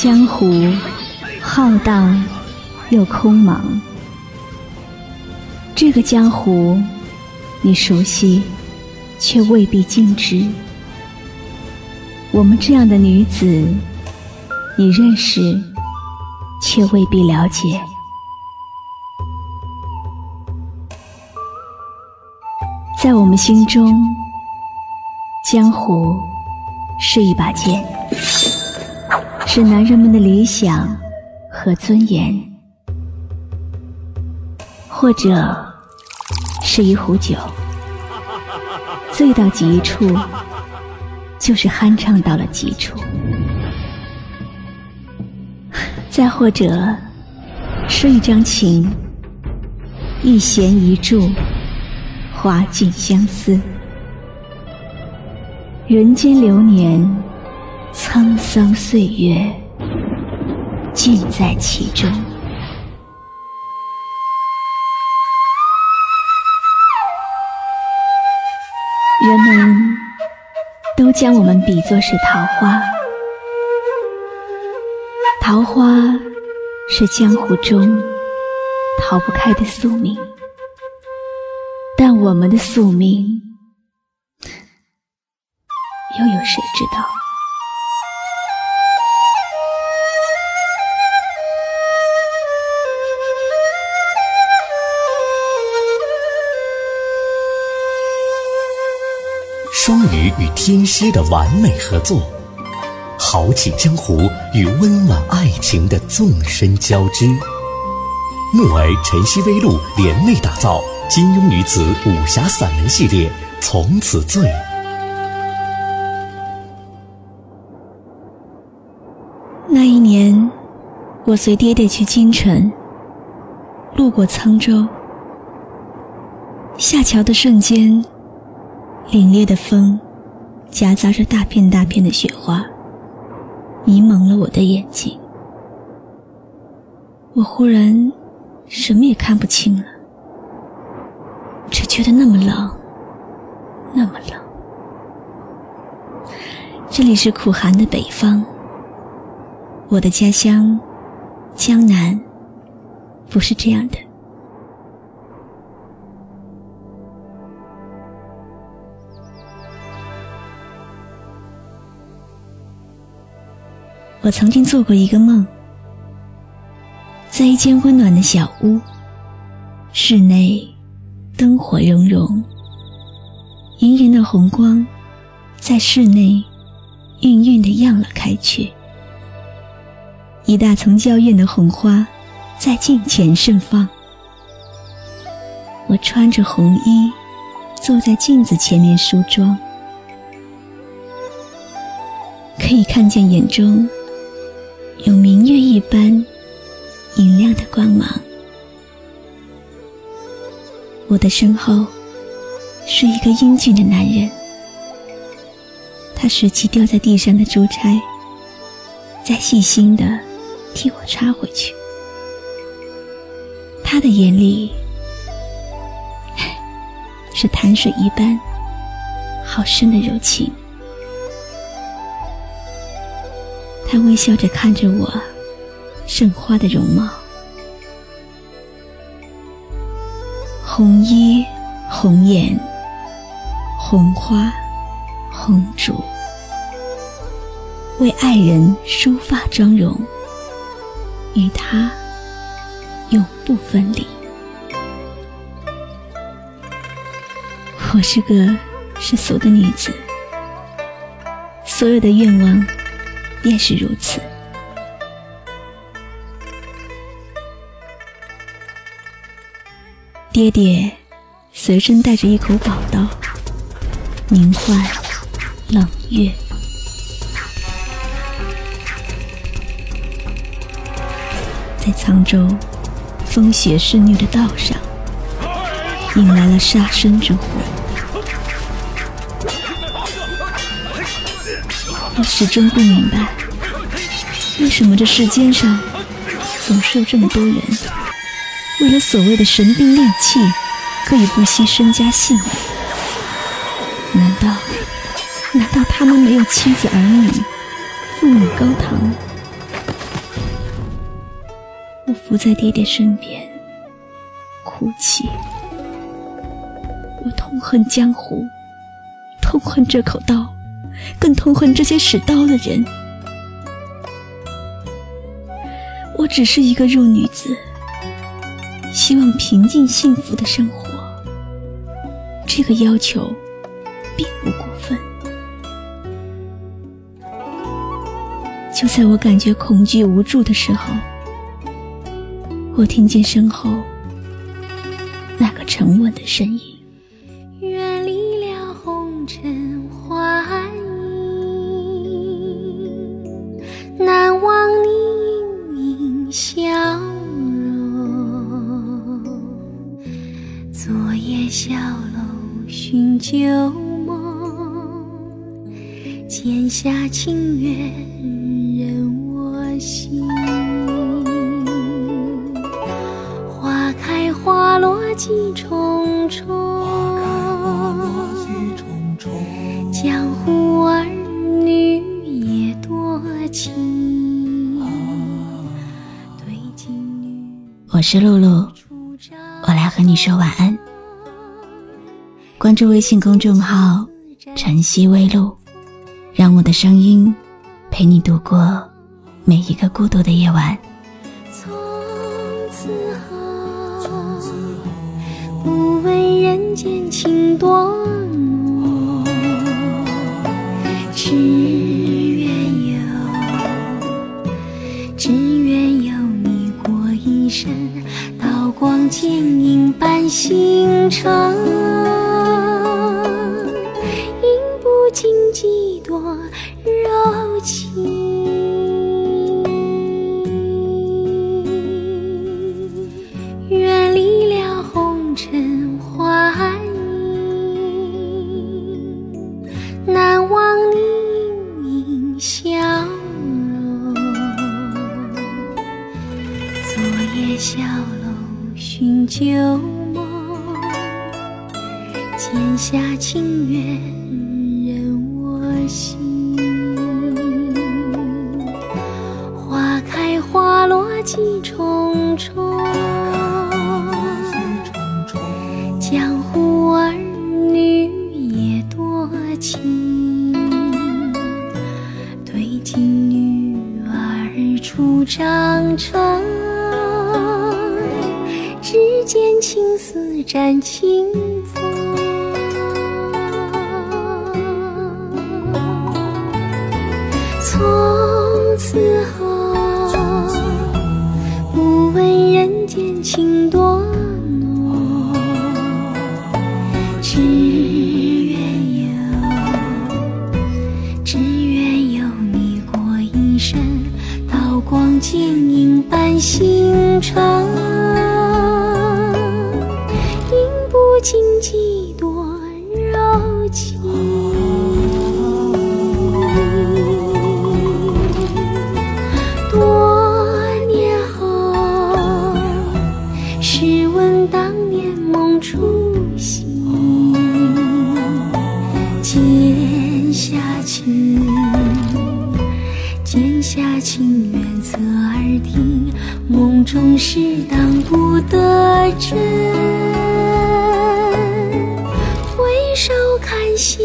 江湖浩荡又空茫。这个江湖，你熟悉，却未必尽知。我们这样的女子，你认识，却未必了解。在我们心中，江湖是一把剑。是男人们的理想和尊严，或者是一壶酒，醉到极处，就是酣畅到了极处；再或者是一张琴，一弦一柱，花尽相思。人间流年。沧桑岁月，尽在其中。人们都将我们比作是桃花，桃花是江湖中逃不开的宿命，但我们的宿命，又有谁知道？双鱼与天蝎的完美合作，豪气江湖与温暖爱情的纵深交织。木儿晨曦微露联袂打造金庸女子武侠散文系列，从此醉。那一年，我随爹爹去京城，路过沧州，下桥的瞬间。凛冽的风，夹杂着大片大片的雪花，迷蒙了我的眼睛。我忽然什么也看不清了，只觉得那么冷，那么冷。这里是苦寒的北方，我的家乡江南不是这样的。我曾经做过一个梦，在一间温暖的小屋，室内灯火融融，莹莹的红光在室内晕晕的漾了开去，一大丛娇艳的红花在镜前盛放。我穿着红衣，坐在镜子前面梳妆，可以看见眼中。有明月一般明亮的光芒。我的身后是一个英俊的男人，他拾起掉在地上的珠钗，再细心的替我插回去。他的眼里是潭水一般好深的柔情。微笑着看着我，盛花的容貌，红衣红颜，红花红烛，为爱人梳发妆容，与他永不分离。我是个世俗的女子，所有的愿望。便是如此。爹爹随身带着一口宝刀，名唤冷月。在沧州风雪肆虐的道上，引来了杀身之祸。我始终不明白，为什么这世间上总是有这么多人，为了所谓的神兵利器，可以不惜身家性命？难道，难道他们没有妻子儿女，父母高堂？我伏在爹爹身边，哭泣。我痛恨江湖，痛恨这口刀，更痛恨这些使刀的人。我只是一个弱女子，希望平静幸福的生活。这个要求并不过分。就在我感觉恐惧无助的时候。我听见身后那个沉稳的声音，笑容。昨夜小楼寻旧梦，剑下清月任我行。花开花落几重重，我是露露，我来和你说晚安。关注微信公众号“晨曦微露”，让我的声音陪你度过每一个孤独的夜晚。从此后不问人间情多剑影伴星辰，天下情缘任我行。花开花落几重重，江湖儿女也多情。对镜女儿初长成。见青丝沾青风，此后不问人间情多浓，只愿有，只愿有你过一生，刀光剑影伴星辰。尽几多柔情，初醒，剑下情，剑下情缘侧耳听，梦中事当不得真。回首看斜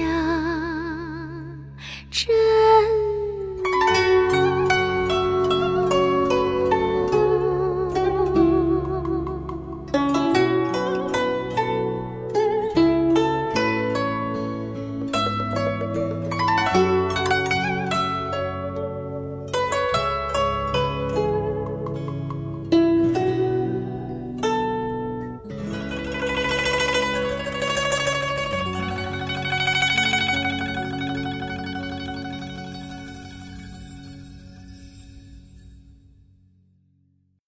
阳，这。